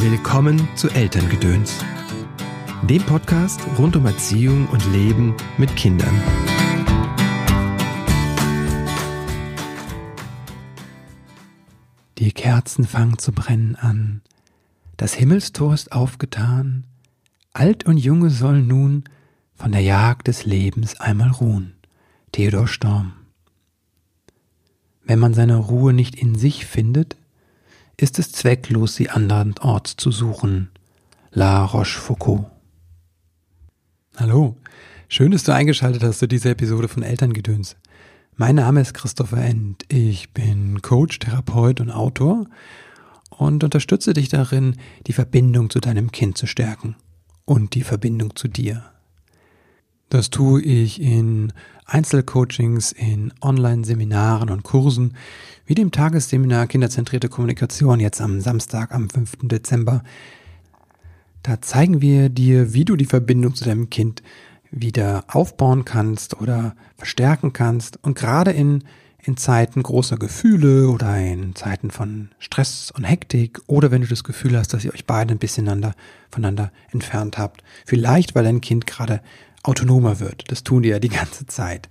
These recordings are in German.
Willkommen zu Elterngedöns, dem Podcast rund um Erziehung und Leben mit Kindern. Die Kerzen fangen zu brennen an, das Himmelstor ist aufgetan, alt und junge sollen nun von der Jagd des Lebens einmal ruhen. Theodor Storm. Wenn man seine Ruhe nicht in sich findet, ist es zwecklos, sie andernorts zu suchen. La Rochefoucauld. Hallo, schön, dass du eingeschaltet hast zu dieser Episode von Elterngedöns. Mein Name ist Christopher End. Ich bin Coach, Therapeut und Autor und unterstütze dich darin, die Verbindung zu deinem Kind zu stärken und die Verbindung zu dir. Das tue ich in Einzelcoachings, in Online-Seminaren und Kursen, wie dem Tagesseminar Kinderzentrierte Kommunikation jetzt am Samstag, am 5. Dezember. Da zeigen wir dir, wie du die Verbindung zu deinem Kind wieder aufbauen kannst oder verstärken kannst. Und gerade in, in Zeiten großer Gefühle oder in Zeiten von Stress und Hektik oder wenn du das Gefühl hast, dass ihr euch beide ein bisschen voneinander entfernt habt. Vielleicht, weil dein Kind gerade autonomer wird. Das tun die ja die ganze Zeit.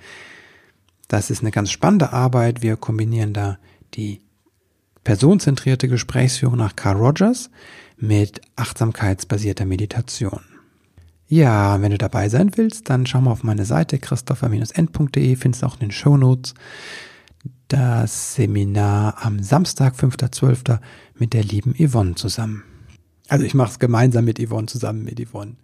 Das ist eine ganz spannende Arbeit. Wir kombinieren da die personenzentrierte Gesprächsführung nach Carl Rogers mit achtsamkeitsbasierter Meditation. Ja, wenn du dabei sein willst, dann schau mal auf meine Seite christopher-end.de, findest auch in den Show Notes das Seminar am Samstag, 5.12. mit der lieben Yvonne zusammen. Also ich mache es gemeinsam mit Yvonne, zusammen mit Yvonne.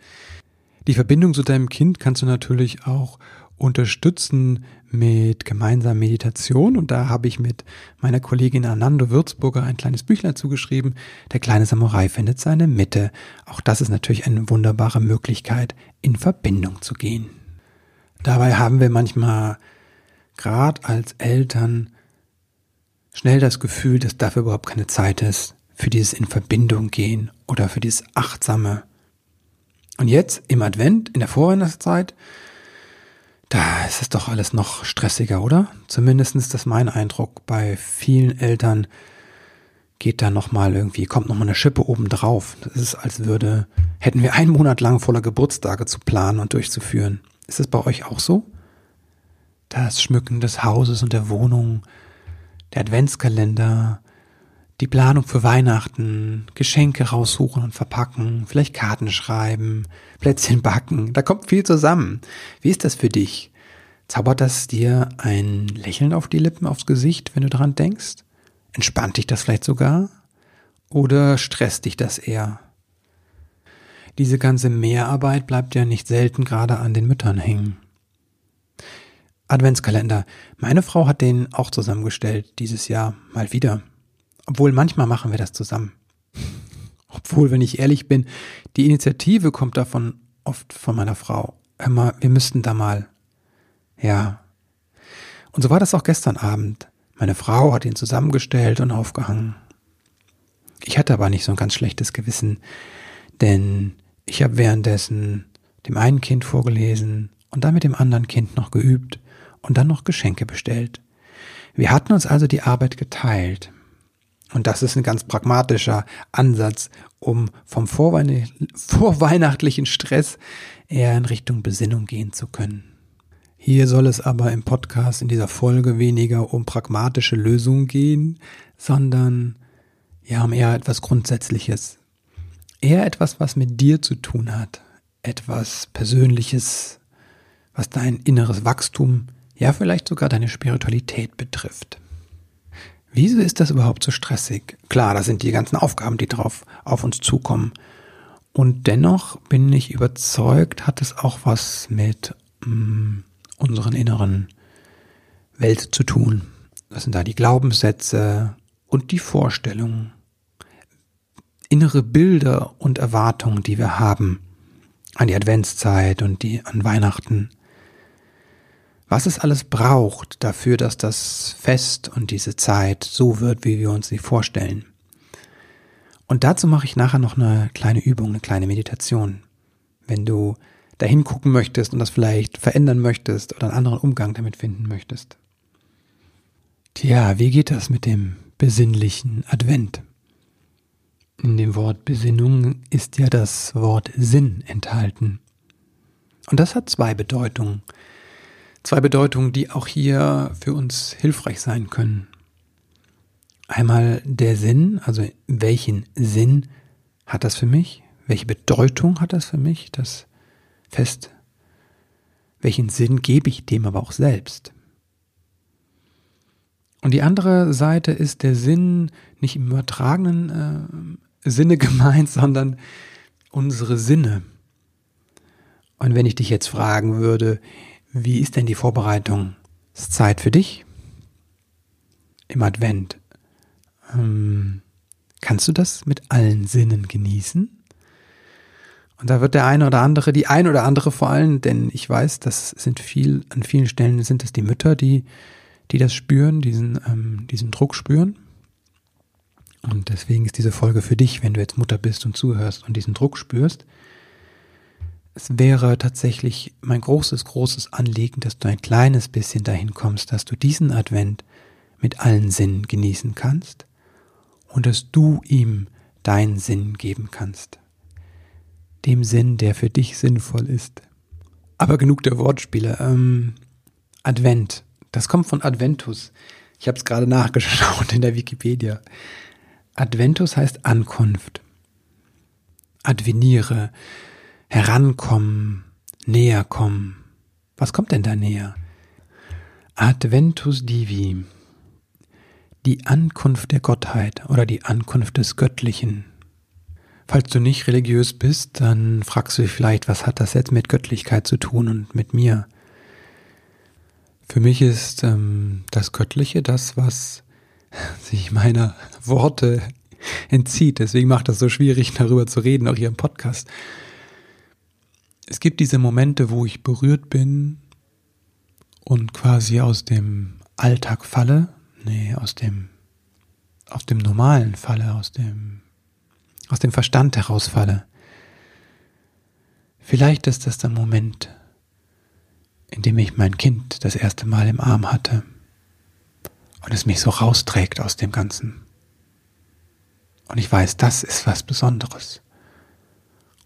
Die Verbindung zu deinem Kind kannst du natürlich auch unterstützen mit gemeinsamer Meditation. Und da habe ich mit meiner Kollegin Anando Würzburger ein kleines Büchlein zugeschrieben. Der kleine Samurai findet seine Mitte. Auch das ist natürlich eine wunderbare Möglichkeit, in Verbindung zu gehen. Dabei haben wir manchmal, gerade als Eltern, schnell das Gefühl, dass dafür überhaupt keine Zeit ist, für dieses in Verbindung gehen oder für dieses achtsame und jetzt im Advent, in der Vorweihnachtszeit, da ist es doch alles noch stressiger, oder? Zumindest ist das mein Eindruck. Bei vielen Eltern geht da nochmal irgendwie, kommt nochmal eine Schippe oben drauf. Das ist, als würde, hätten wir einen Monat lang voller Geburtstage zu planen und durchzuführen. Ist es bei euch auch so? Das Schmücken des Hauses und der Wohnung, der Adventskalender, die Planung für Weihnachten, Geschenke raussuchen und verpacken, vielleicht Karten schreiben, Plätzchen backen, da kommt viel zusammen. Wie ist das für dich? Zaubert das dir ein Lächeln auf die Lippen, aufs Gesicht, wenn du daran denkst? Entspannt dich das vielleicht sogar? Oder stresst dich das eher? Diese ganze Mehrarbeit bleibt ja nicht selten gerade an den Müttern hängen. Adventskalender. Meine Frau hat den auch zusammengestellt dieses Jahr mal wieder. Obwohl manchmal machen wir das zusammen. Obwohl, wenn ich ehrlich bin, die Initiative kommt davon oft von meiner Frau. Hör wir müssten da mal. Ja. Und so war das auch gestern Abend. Meine Frau hat ihn zusammengestellt und aufgehangen. Ich hatte aber nicht so ein ganz schlechtes Gewissen, denn ich habe währenddessen dem einen Kind vorgelesen und dann mit dem anderen Kind noch geübt und dann noch Geschenke bestellt. Wir hatten uns also die Arbeit geteilt. Und das ist ein ganz pragmatischer Ansatz, um vom vorweihnachtlichen Stress eher in Richtung Besinnung gehen zu können. Hier soll es aber im Podcast in dieser Folge weniger um pragmatische Lösungen gehen, sondern ja um eher etwas Grundsätzliches. Eher etwas, was mit dir zu tun hat. Etwas Persönliches, was dein inneres Wachstum, ja vielleicht sogar deine Spiritualität betrifft. Wieso ist das überhaupt so stressig? Klar, das sind die ganzen Aufgaben, die drauf auf uns zukommen. Und dennoch bin ich überzeugt, hat es auch was mit mm, unseren inneren Welt zu tun. Das sind da die Glaubenssätze und die Vorstellungen, innere Bilder und Erwartungen, die wir haben an die Adventszeit und die an Weihnachten was es alles braucht dafür, dass das Fest und diese Zeit so wird, wie wir uns sie vorstellen. Und dazu mache ich nachher noch eine kleine Übung, eine kleine Meditation. Wenn du dahin gucken möchtest und das vielleicht verändern möchtest oder einen anderen Umgang damit finden möchtest. Tja, wie geht das mit dem besinnlichen Advent? In dem Wort Besinnung ist ja das Wort Sinn enthalten. Und das hat zwei Bedeutungen. Zwei Bedeutungen, die auch hier für uns hilfreich sein können. Einmal der Sinn, also welchen Sinn hat das für mich? Welche Bedeutung hat das für mich? Das fest. Welchen Sinn gebe ich dem aber auch selbst? Und die andere Seite ist der Sinn nicht im übertragenen äh, Sinne gemeint, sondern unsere Sinne. Und wenn ich dich jetzt fragen würde, wie ist denn die Vorbereitung? Ist Zeit für dich? Im Advent. Ähm, kannst du das mit allen Sinnen genießen? Und da wird der eine oder andere, die ein oder andere vor allem, denn ich weiß, das sind viel, an vielen Stellen sind es die Mütter, die, die das spüren, diesen, ähm, diesen Druck spüren. Und deswegen ist diese Folge für dich, wenn du jetzt Mutter bist und zuhörst und diesen Druck spürst es wäre tatsächlich mein großes, großes Anliegen, dass du ein kleines bisschen dahin kommst, dass du diesen Advent mit allen Sinnen genießen kannst und dass du ihm deinen Sinn geben kannst. Dem Sinn, der für dich sinnvoll ist. Aber genug der Wortspiele. Ähm, Advent, das kommt von Adventus. Ich habe es gerade nachgeschaut in der Wikipedia. Adventus heißt Ankunft. Adveniere herankommen, näher kommen. Was kommt denn da näher? Adventus Divi, die Ankunft der Gottheit oder die Ankunft des Göttlichen. Falls du nicht religiös bist, dann fragst du dich vielleicht, was hat das jetzt mit Göttlichkeit zu tun und mit mir? Für mich ist ähm, das Göttliche das, was sich meiner Worte entzieht. Deswegen macht das so schwierig, darüber zu reden, auch hier im Podcast es gibt diese Momente, wo ich berührt bin und quasi aus dem Alltag falle, nee, aus dem, aus dem normalen falle, aus dem, aus dem Verstand herausfalle. Vielleicht ist das der Moment, in dem ich mein Kind das erste Mal im Arm hatte und es mich so rausträgt aus dem Ganzen. Und ich weiß, das ist was Besonderes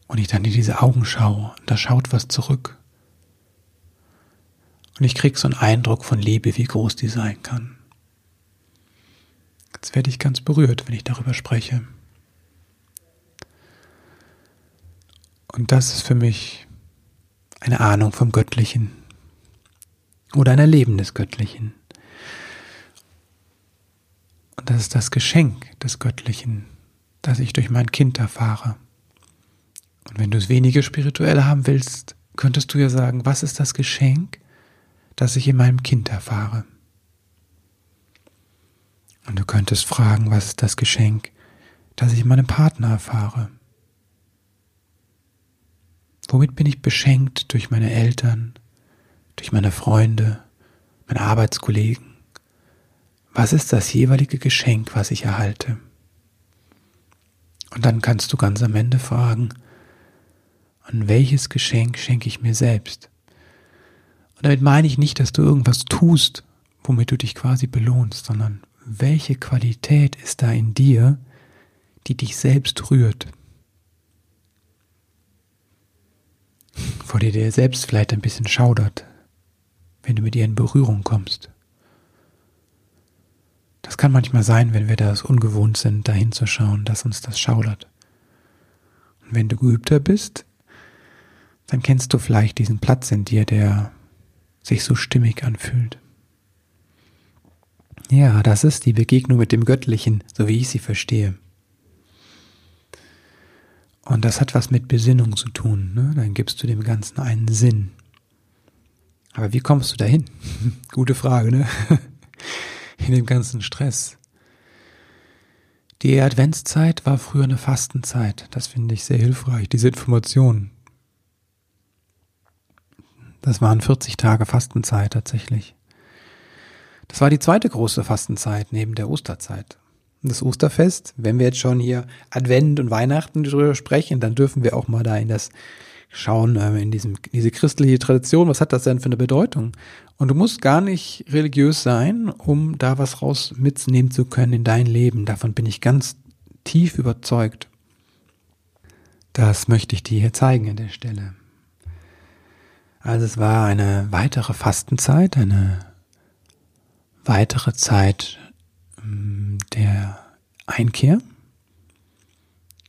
und ich dann in diese Augen schaue, da schaut was zurück. Und ich krieg so einen Eindruck von Liebe, wie groß die sein kann. Jetzt werde ich ganz berührt, wenn ich darüber spreche. Und das ist für mich eine Ahnung vom Göttlichen oder ein Erleben des Göttlichen. Und das ist das Geschenk des Göttlichen, das ich durch mein Kind erfahre. Und wenn du es weniger spirituell haben willst, könntest du ja sagen, was ist das Geschenk, das ich in meinem Kind erfahre? Und du könntest fragen, was ist das Geschenk, das ich in meinem Partner erfahre? Womit bin ich beschenkt durch meine Eltern, durch meine Freunde, meine Arbeitskollegen? Was ist das jeweilige Geschenk, was ich erhalte? Und dann kannst du ganz am Ende fragen, an welches Geschenk schenke ich mir selbst? Und damit meine ich nicht, dass du irgendwas tust, womit du dich quasi belohnst, sondern welche Qualität ist da in dir, die dich selbst rührt? Vor dir dir selbst vielleicht ein bisschen schaudert, wenn du mit ihr in Berührung kommst. Das kann manchmal sein, wenn wir das ungewohnt sind, dahin zu schauen, dass uns das schaudert. Und wenn du geübter bist, dann kennst du vielleicht diesen Platz in dir, der sich so stimmig anfühlt. Ja, das ist die Begegnung mit dem Göttlichen, so wie ich sie verstehe. Und das hat was mit Besinnung zu tun. Ne? Dann gibst du dem Ganzen einen Sinn. Aber wie kommst du dahin? Gute Frage, ne? In dem ganzen Stress. Die Adventszeit war früher eine Fastenzeit. Das finde ich sehr hilfreich, diese Information. Das waren 40 Tage Fastenzeit tatsächlich. Das war die zweite große Fastenzeit neben der Osterzeit. Das Osterfest, wenn wir jetzt schon hier Advent und Weihnachten drüber sprechen, dann dürfen wir auch mal da in das schauen, äh, in diesem, diese christliche Tradition, was hat das denn für eine Bedeutung? Und du musst gar nicht religiös sein, um da was raus mitnehmen zu können in dein Leben. Davon bin ich ganz tief überzeugt. Das möchte ich dir hier zeigen an der Stelle. Also es war eine weitere Fastenzeit, eine weitere Zeit ähm, der Einkehr.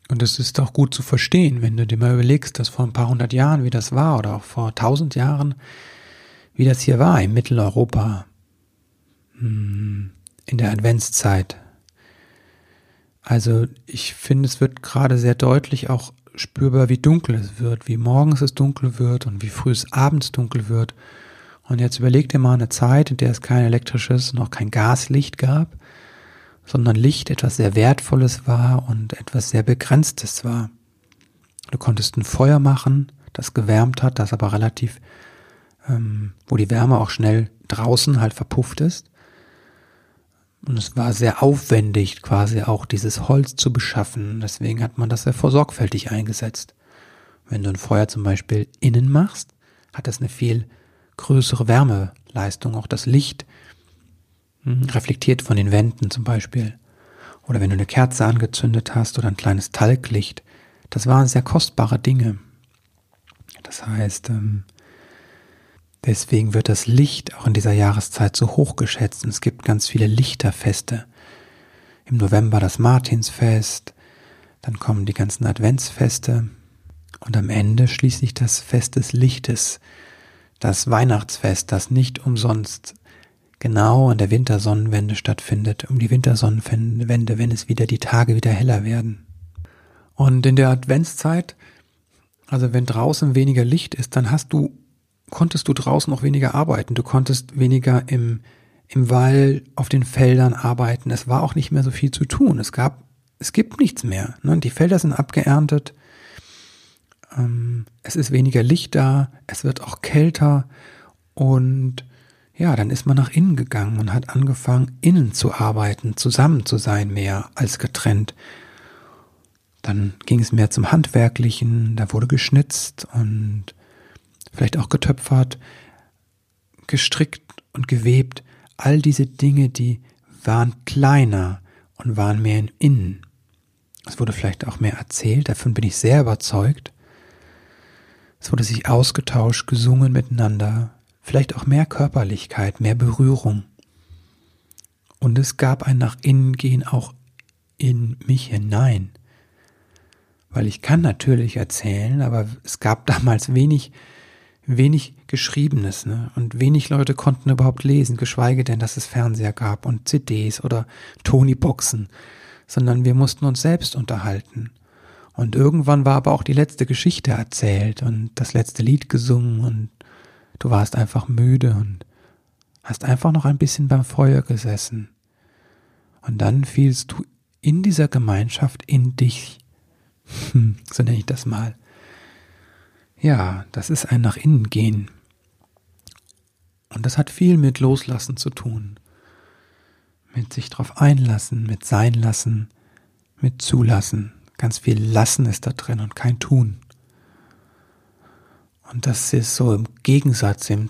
Und es ist auch gut zu verstehen, wenn du dir mal überlegst, dass vor ein paar hundert Jahren, wie das war, oder auch vor tausend Jahren, wie das hier war in Mitteleuropa, hm, in der Adventszeit. Also ich finde, es wird gerade sehr deutlich auch spürbar, wie dunkel es wird, wie morgens es dunkel wird und wie früh es abends dunkel wird. Und jetzt überleg dir mal eine Zeit, in der es kein elektrisches, noch kein Gaslicht gab, sondern Licht etwas sehr Wertvolles war und etwas sehr Begrenztes war. Du konntest ein Feuer machen, das gewärmt hat, das aber relativ, ähm, wo die Wärme auch schnell draußen halt verpufft ist. Und es war sehr aufwendig, quasi auch dieses Holz zu beschaffen. Deswegen hat man das sehr vorsorgfältig eingesetzt. Wenn du ein Feuer zum Beispiel innen machst, hat das eine viel größere Wärmeleistung. Auch das Licht hm, reflektiert von den Wänden zum Beispiel. Oder wenn du eine Kerze angezündet hast oder ein kleines Talglicht. Das waren sehr kostbare Dinge. Das heißt, ähm, deswegen wird das Licht auch in dieser Jahreszeit so hoch geschätzt. Und es gibt ganz viele Lichterfeste. Im November das Martinsfest, dann kommen die ganzen Adventsfeste und am Ende schließlich das Fest des Lichtes, das Weihnachtsfest, das nicht umsonst genau an der Wintersonnenwende stattfindet, um die Wintersonnenwende, wenn es wieder die Tage wieder heller werden. Und in der Adventszeit, also wenn draußen weniger Licht ist, dann hast du, konntest du draußen auch weniger arbeiten. Du konntest weniger im, im Wald, auf den Feldern arbeiten. Es war auch nicht mehr so viel zu tun. Es gab, es gibt nichts mehr. Ne? Die Felder sind abgeerntet. Ähm, es ist weniger Licht da. Es wird auch kälter und ja, dann ist man nach innen gegangen und hat angefangen, innen zu arbeiten, zusammen zu sein mehr als getrennt. Dann ging es mehr zum Handwerklichen, da wurde geschnitzt und vielleicht auch getöpfert, gestrickt und gewebt. All diese Dinge, die waren kleiner und waren mehr in innen. Es wurde vielleicht auch mehr erzählt, davon bin ich sehr überzeugt. Es wurde sich ausgetauscht, gesungen miteinander, vielleicht auch mehr Körperlichkeit, mehr Berührung. Und es gab ein nach innen gehen auch in mich hinein. Weil ich kann natürlich erzählen, aber es gab damals wenig, wenig Geschriebenes, ne? Und wenig Leute konnten überhaupt lesen, geschweige denn, dass es Fernseher gab und CDs oder Tony-Boxen, sondern wir mussten uns selbst unterhalten. Und irgendwann war aber auch die letzte Geschichte erzählt und das letzte Lied gesungen und Du warst einfach müde und hast einfach noch ein bisschen beim Feuer gesessen. Und dann fielst du in dieser Gemeinschaft in dich. So nenne ich das mal. Ja, das ist ein nach innen gehen. Und das hat viel mit Loslassen zu tun. Mit sich drauf einlassen, mit sein lassen, mit zulassen. Ganz viel Lassen ist da drin und kein Tun. Und das ist so im Gegensatz, im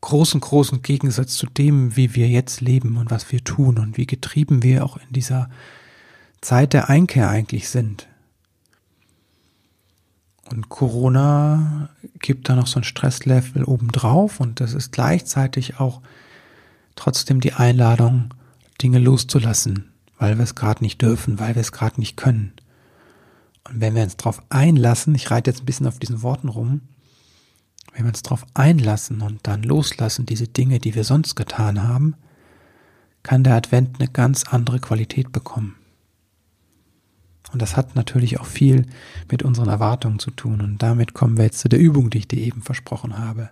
großen, großen Gegensatz zu dem, wie wir jetzt leben und was wir tun und wie getrieben wir auch in dieser Zeit der Einkehr eigentlich sind. Und Corona gibt da noch so ein Stresslevel obendrauf und das ist gleichzeitig auch trotzdem die Einladung, Dinge loszulassen, weil wir es gerade nicht dürfen, weil wir es gerade nicht können. Und wenn wir uns darauf einlassen, ich reite jetzt ein bisschen auf diesen Worten rum, wenn wir uns darauf einlassen und dann loslassen, diese Dinge, die wir sonst getan haben, kann der Advent eine ganz andere Qualität bekommen. Und das hat natürlich auch viel mit unseren Erwartungen zu tun. Und damit kommen wir jetzt zu der Übung, die ich dir eben versprochen habe.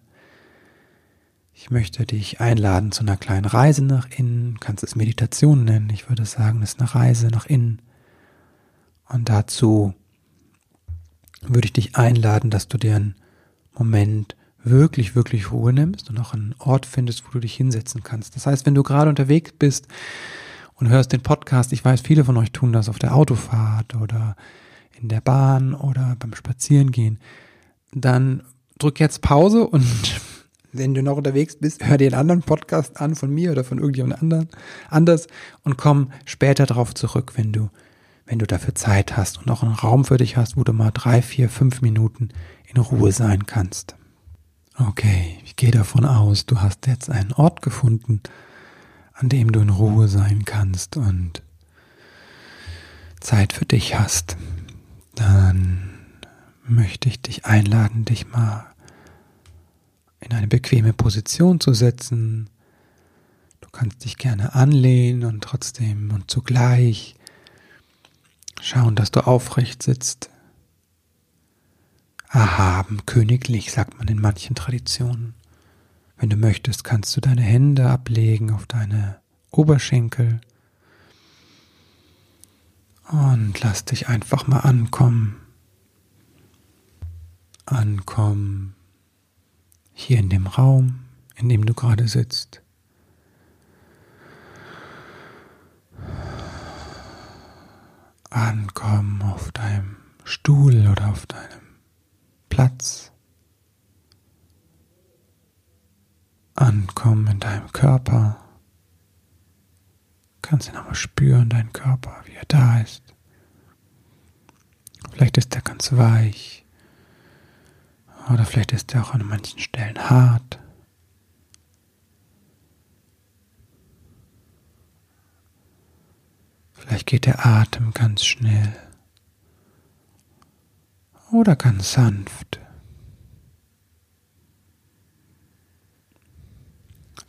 Ich möchte dich einladen zu einer kleinen Reise nach innen, kannst es Meditation nennen. Ich würde sagen, es ist eine Reise nach innen. Und dazu würde ich dich einladen, dass du dir einen Moment wirklich, wirklich Ruhe nimmst und auch einen Ort findest, wo du dich hinsetzen kannst. Das heißt, wenn du gerade unterwegs bist und hörst den Podcast, ich weiß, viele von euch tun das auf der Autofahrt oder in der Bahn oder beim Spazierengehen, dann drück jetzt Pause und wenn du noch unterwegs bist, hör dir einen anderen Podcast an von mir oder von irgendjemand anderen anders und komm später darauf zurück, wenn du wenn du dafür Zeit hast und auch einen Raum für dich hast, wo du mal drei, vier, fünf Minuten in Ruhe sein kannst. Okay, ich gehe davon aus, du hast jetzt einen Ort gefunden, an dem du in Ruhe sein kannst und Zeit für dich hast. Dann möchte ich dich einladen, dich mal in eine bequeme Position zu setzen. Du kannst dich gerne anlehnen und trotzdem und zugleich Schauen, dass du aufrecht sitzt. Erhaben, königlich, sagt man in manchen Traditionen. Wenn du möchtest, kannst du deine Hände ablegen auf deine Oberschenkel und lass dich einfach mal ankommen. Ankommen hier in dem Raum, in dem du gerade sitzt. ankommen auf deinem Stuhl oder auf deinem Platz. Ankommen in deinem Körper. Kannst du nochmal spüren, deinen Körper, wie er da ist. Vielleicht ist er ganz weich. Oder vielleicht ist er auch an manchen Stellen hart. Vielleicht geht der Atem ganz schnell oder ganz sanft.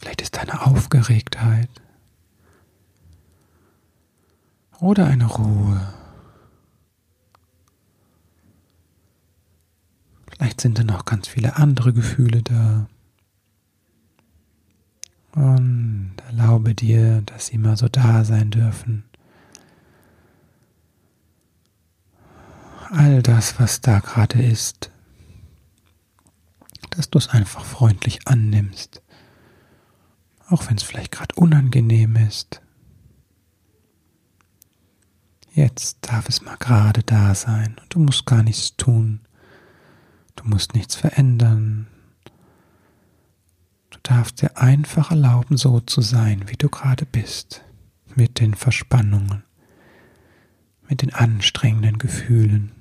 Vielleicht ist eine Aufgeregtheit oder eine Ruhe. Vielleicht sind da noch ganz viele andere Gefühle da. Und erlaube dir, dass sie mal so da sein dürfen. all das, was da gerade ist, dass du es einfach freundlich annimmst, auch wenn es vielleicht gerade unangenehm ist. Jetzt darf es mal gerade da sein und du musst gar nichts tun, du musst nichts verändern. Du darfst dir einfach erlauben, so zu sein, wie du gerade bist, mit den Verspannungen, mit den anstrengenden Gefühlen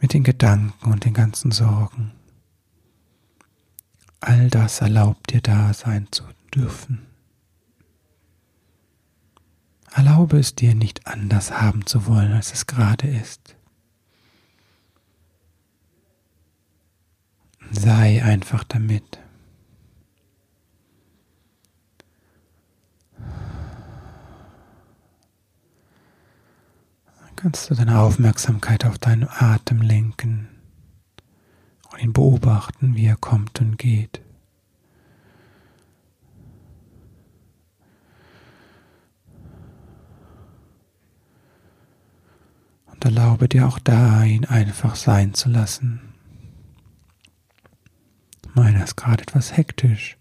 mit den Gedanken und den ganzen Sorgen. All das erlaubt dir da sein zu dürfen. Erlaube es dir nicht anders haben zu wollen, als es gerade ist. Sei einfach damit. kannst du deine Aufmerksamkeit auf deinen Atem lenken und ihn beobachten, wie er kommt und geht. Und erlaube dir auch da, ihn einfach sein zu lassen. Meiner ist gerade etwas hektisch.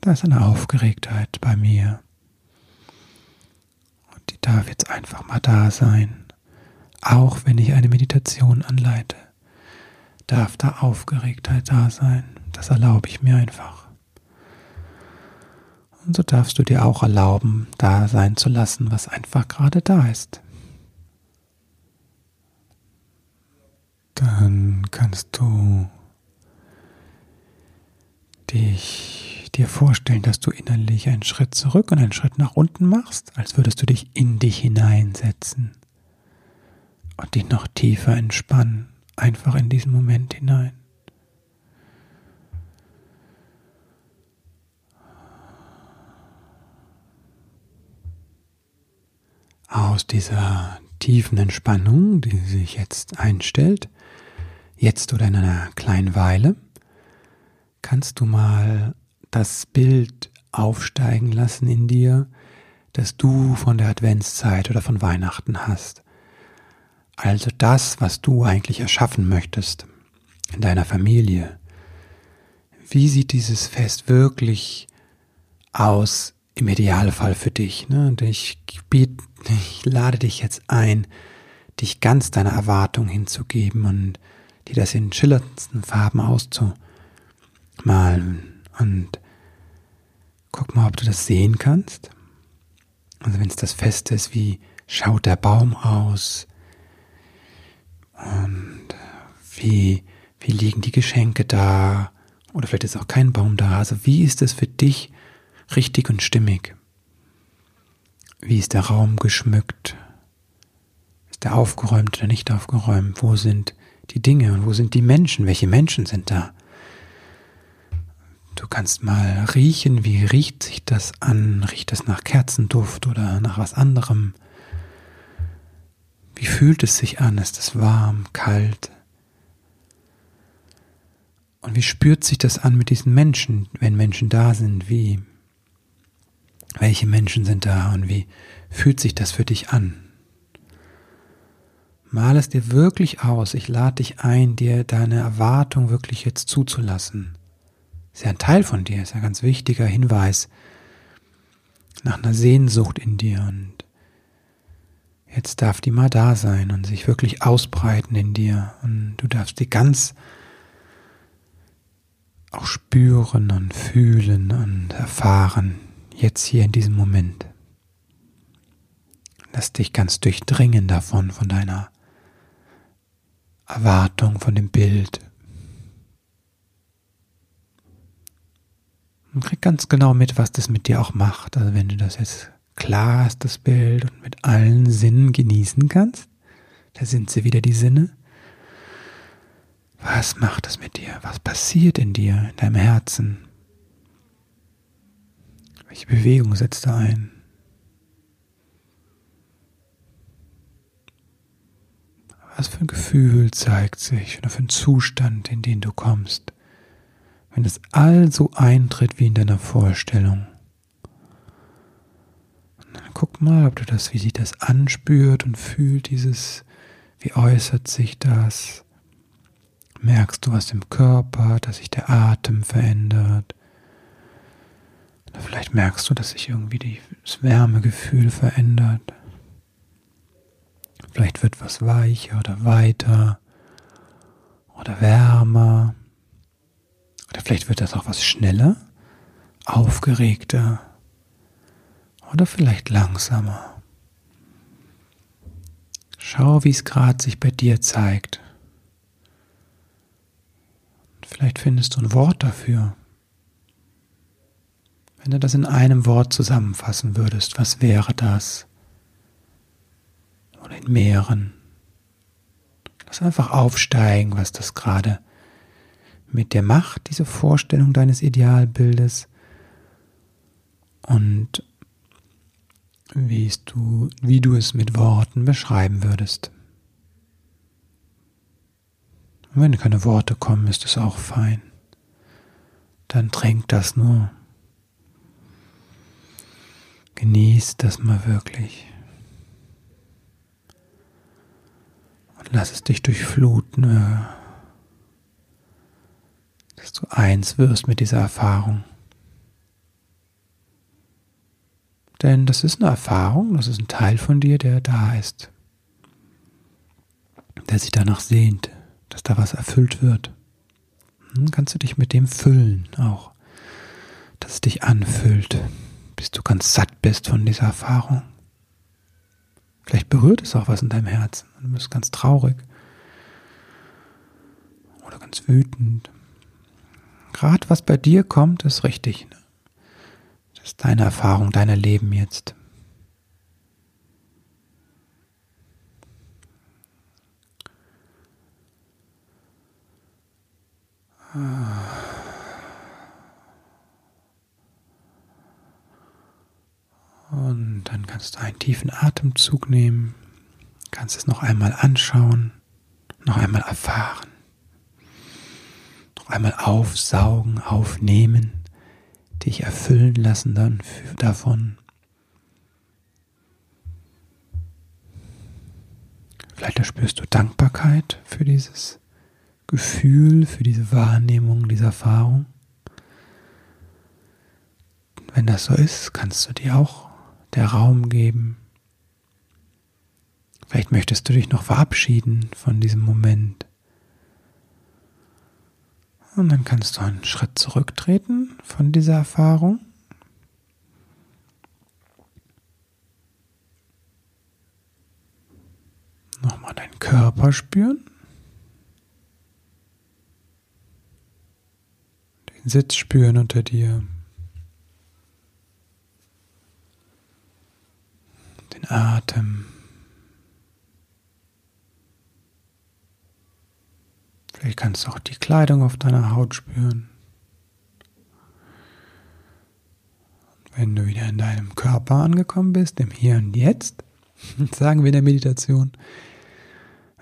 Da ist eine Aufgeregtheit bei mir darf jetzt einfach mal da sein. Auch wenn ich eine Meditation anleite, darf da Aufgeregtheit da sein. Das erlaube ich mir einfach. Und so darfst du dir auch erlauben, da sein zu lassen, was einfach gerade da ist. Dann kannst du dich dir vorstellen, dass du innerlich einen Schritt zurück und einen Schritt nach unten machst, als würdest du dich in dich hineinsetzen und dich noch tiefer entspannen, einfach in diesen Moment hinein. Aus dieser tiefen Entspannung, die sich jetzt einstellt, jetzt oder in einer kleinen Weile, kannst du mal das Bild aufsteigen lassen in dir, das du von der Adventszeit oder von Weihnachten hast. Also das, was du eigentlich erschaffen möchtest in deiner Familie. Wie sieht dieses Fest wirklich aus im Idealfall für dich? Ne? Und ich, biet, ich lade dich jetzt ein, dich ganz deiner Erwartung hinzugeben und dir das in schillerndsten Farben auszumalen. Und guck mal, ob du das sehen kannst. Also wenn es das Feste ist, wie schaut der Baum aus und wie, wie liegen die Geschenke da oder vielleicht ist auch kein Baum da. Also wie ist es für dich richtig und stimmig? Wie ist der Raum geschmückt? Ist der aufgeräumt oder nicht aufgeräumt? Wo sind die Dinge und wo sind die Menschen? Welche Menschen sind da? Du kannst mal riechen, wie riecht sich das an? Riecht es nach Kerzenduft oder nach was anderem? Wie fühlt es sich an? Ist es warm, kalt? Und wie spürt sich das an mit diesen Menschen, wenn Menschen da sind? Wie? Welche Menschen sind da und wie fühlt sich das für dich an? Mal es dir wirklich aus. Ich lade dich ein, dir deine Erwartung wirklich jetzt zuzulassen ist ja ein Teil von dir, ist ja ein ganz wichtiger Hinweis nach einer Sehnsucht in dir und jetzt darf die mal da sein und sich wirklich ausbreiten in dir und du darfst die ganz auch spüren und fühlen und erfahren, jetzt hier in diesem Moment. Lass dich ganz durchdringen davon, von deiner Erwartung, von dem Bild, und krieg ganz genau mit, was das mit dir auch macht. Also wenn du das jetzt klar hast, das Bild und mit allen Sinnen genießen kannst, da sind sie wieder die Sinne. Was macht das mit dir? Was passiert in dir, in deinem Herzen? Welche Bewegung setzt da ein? Was für ein Gefühl zeigt sich oder für ein Zustand, in den du kommst? wenn es all so eintritt wie in deiner Vorstellung. Guck mal, ob du das, wie sich das anspürt und fühlt, dieses, wie äußert sich das? Merkst du was im Körper, dass sich der Atem verändert? Oder vielleicht merkst du, dass sich irgendwie das Wärmegefühl verändert. Vielleicht wird was weicher oder weiter oder wärmer. Oder vielleicht wird das auch was schneller, aufgeregter oder vielleicht langsamer. Schau, wie es gerade sich bei dir zeigt. Vielleicht findest du ein Wort dafür. Wenn du das in einem Wort zusammenfassen würdest, was wäre das? Oder in mehreren. Lass einfach aufsteigen, was das gerade mit der Macht, diese Vorstellung deines Idealbildes und wie du, wie du es mit Worten beschreiben würdest. Und wenn keine Worte kommen, ist es auch fein. Dann tränkt das nur. Genießt das mal wirklich. Und lass es dich durchfluten dass du eins wirst mit dieser Erfahrung. Denn das ist eine Erfahrung, das ist ein Teil von dir, der da ist, der sich danach sehnt, dass da was erfüllt wird. Dann kannst du dich mit dem füllen auch, dass es dich anfüllt, bis du ganz satt bist von dieser Erfahrung. Vielleicht berührt es auch was in deinem Herzen. Du bist ganz traurig oder ganz wütend gerade was bei dir kommt, ist richtig. Ne? Das ist deine Erfahrung, dein Leben jetzt. Und dann kannst du einen tiefen Atemzug nehmen, kannst es noch einmal anschauen, noch einmal erfahren einmal aufsaugen, aufnehmen, dich erfüllen lassen dann davon. Vielleicht spürst du Dankbarkeit für dieses Gefühl, für diese Wahrnehmung, diese Erfahrung. Wenn das so ist, kannst du dir auch der Raum geben. Vielleicht möchtest du dich noch verabschieden von diesem Moment. Und dann kannst du einen Schritt zurücktreten von dieser Erfahrung. Nochmal deinen Körper spüren. Den Sitz spüren unter dir. Den Atem. Kannst auch die Kleidung auf deiner Haut spüren. Und wenn du wieder in deinem Körper angekommen bist, im Hier und Jetzt, sagen wir in der Meditation,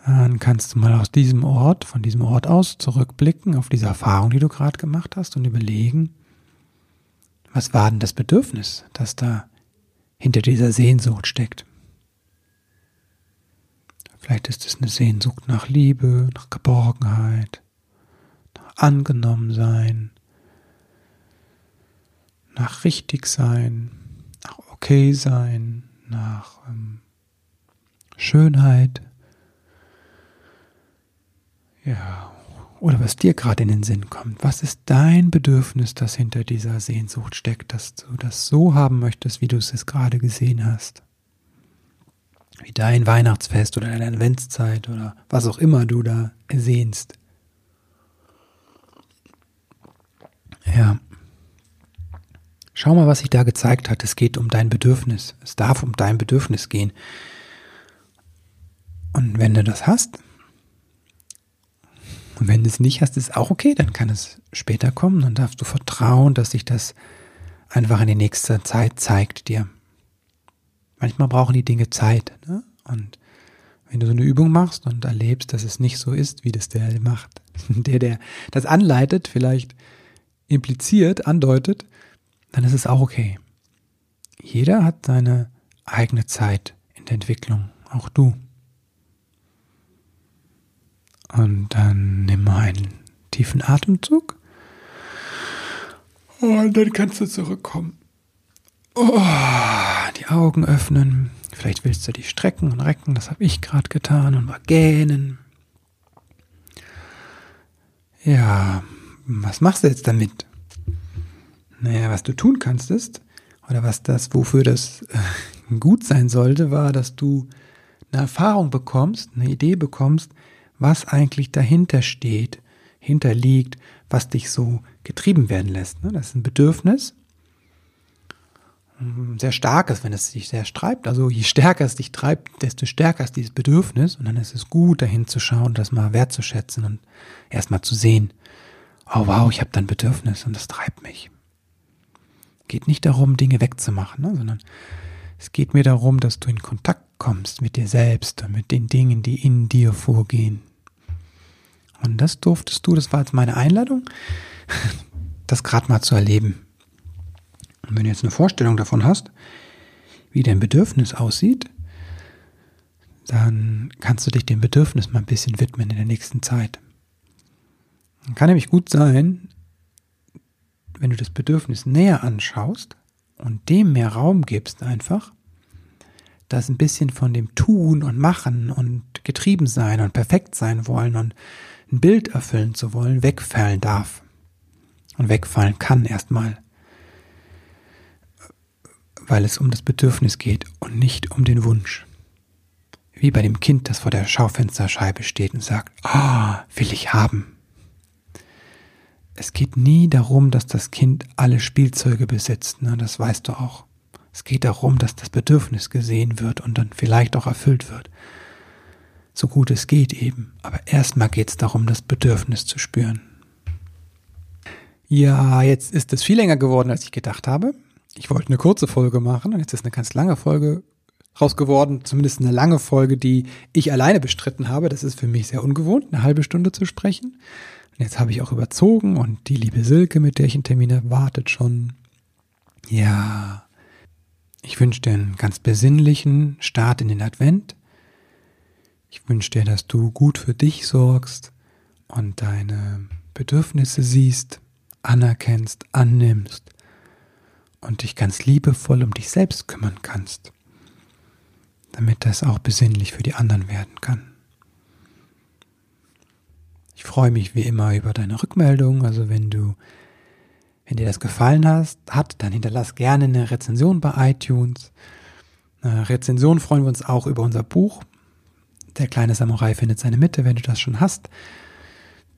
dann kannst du mal aus diesem Ort, von diesem Ort aus zurückblicken auf diese Erfahrung, die du gerade gemacht hast und überlegen, was war denn das Bedürfnis, das da hinter dieser Sehnsucht steckt. Vielleicht ist es eine Sehnsucht nach Liebe, nach Geborgenheit, nach Angenommensein, nach Richtigsein, nach Okay sein, nach ähm, Schönheit. Ja, oder was dir gerade in den Sinn kommt. Was ist dein Bedürfnis, das hinter dieser Sehnsucht steckt, dass du das so haben möchtest, wie du es gerade gesehen hast? Wie dein Weihnachtsfest oder deine Adventszeit oder was auch immer du da sehnst. Ja. Schau mal, was sich da gezeigt hat. Es geht um dein Bedürfnis. Es darf um dein Bedürfnis gehen. Und wenn du das hast, und wenn du es nicht hast, ist auch okay, dann kann es später kommen. Dann darfst du vertrauen, dass sich das einfach in der nächsten Zeit zeigt dir. Manchmal brauchen die Dinge Zeit. Ne? Und wenn du so eine Übung machst und erlebst, dass es nicht so ist, wie das der macht, der, der das anleitet, vielleicht impliziert, andeutet, dann ist es auch okay. Jeder hat seine eigene Zeit in der Entwicklung, auch du. Und dann nimm mal einen tiefen Atemzug. Und dann kannst du zurückkommen. Oh, Augen öffnen. Vielleicht willst du dich strecken und recken. Das habe ich gerade getan und mal gähnen. Ja, was machst du jetzt damit? Naja, was du tun kannst ist, oder was das, wofür das äh, gut sein sollte, war, dass du eine Erfahrung bekommst, eine Idee bekommst, was eigentlich dahinter steht, hinterliegt, was dich so getrieben werden lässt. Ne? Das ist ein Bedürfnis, sehr stark ist, wenn es sich sehr streibt. Also je stärker es dich treibt, desto stärker ist dieses Bedürfnis. Und dann ist es gut, dahin zu schauen, das mal wertzuschätzen und erstmal zu sehen, oh wow, ich habe da ein Bedürfnis und das treibt mich geht nicht darum, Dinge wegzumachen, ne, sondern es geht mir darum, dass du in Kontakt kommst mit dir selbst und mit den Dingen, die in dir vorgehen. Und das durftest du, das war jetzt meine Einladung, das gerade mal zu erleben. Und wenn du jetzt eine Vorstellung davon hast, wie dein Bedürfnis aussieht, dann kannst du dich dem Bedürfnis mal ein bisschen widmen in der nächsten Zeit. Kann nämlich gut sein, wenn du das Bedürfnis näher anschaust und dem mehr Raum gibst einfach, dass ein bisschen von dem Tun und Machen und getrieben sein und perfekt sein wollen und ein Bild erfüllen zu wollen, wegfallen darf. Und wegfallen kann erstmal. Weil es um das Bedürfnis geht und nicht um den Wunsch. Wie bei dem Kind, das vor der Schaufensterscheibe steht und sagt, ah, oh, will ich haben es geht nie darum, dass das Kind alle Spielzeuge besitzt, ne? das weißt du auch. Es geht darum, dass das Bedürfnis gesehen wird und dann vielleicht auch erfüllt wird. So gut es geht eben. Aber erstmal geht es darum, das Bedürfnis zu spüren. Ja, jetzt ist es viel länger geworden, als ich gedacht habe. Ich wollte eine kurze Folge machen und jetzt ist eine ganz lange Folge raus geworden. Zumindest eine lange Folge, die ich alleine bestritten habe. Das ist für mich sehr ungewohnt, eine halbe Stunde zu sprechen. Jetzt habe ich auch überzogen und die liebe Silke, mit der ich einen Termin habe, wartet schon. Ja, ich wünsche dir einen ganz besinnlichen Start in den Advent. Ich wünsche dir, dass du gut für dich sorgst und deine Bedürfnisse siehst, anerkennst, annimmst und dich ganz liebevoll um dich selbst kümmern kannst, damit das auch besinnlich für die anderen werden kann. Ich freue mich wie immer über deine Rückmeldung. Also wenn du, wenn dir das gefallen hast, hat, dann hinterlass gerne eine Rezension bei iTunes. Eine Rezension freuen wir uns auch über unser Buch. Der kleine Samurai findet seine Mitte, wenn du das schon hast.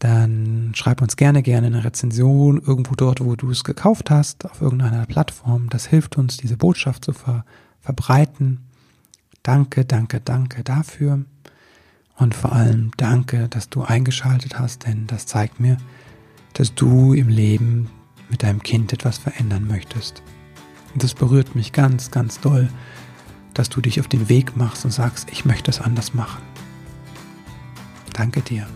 Dann schreib uns gerne, gerne eine Rezension irgendwo dort, wo du es gekauft hast, auf irgendeiner Plattform. Das hilft uns, diese Botschaft zu ver verbreiten. Danke, danke, danke dafür. Und vor allem danke, dass du eingeschaltet hast, denn das zeigt mir, dass du im Leben mit deinem Kind etwas verändern möchtest. Und das berührt mich ganz, ganz doll, dass du dich auf den Weg machst und sagst, ich möchte es anders machen. Danke dir.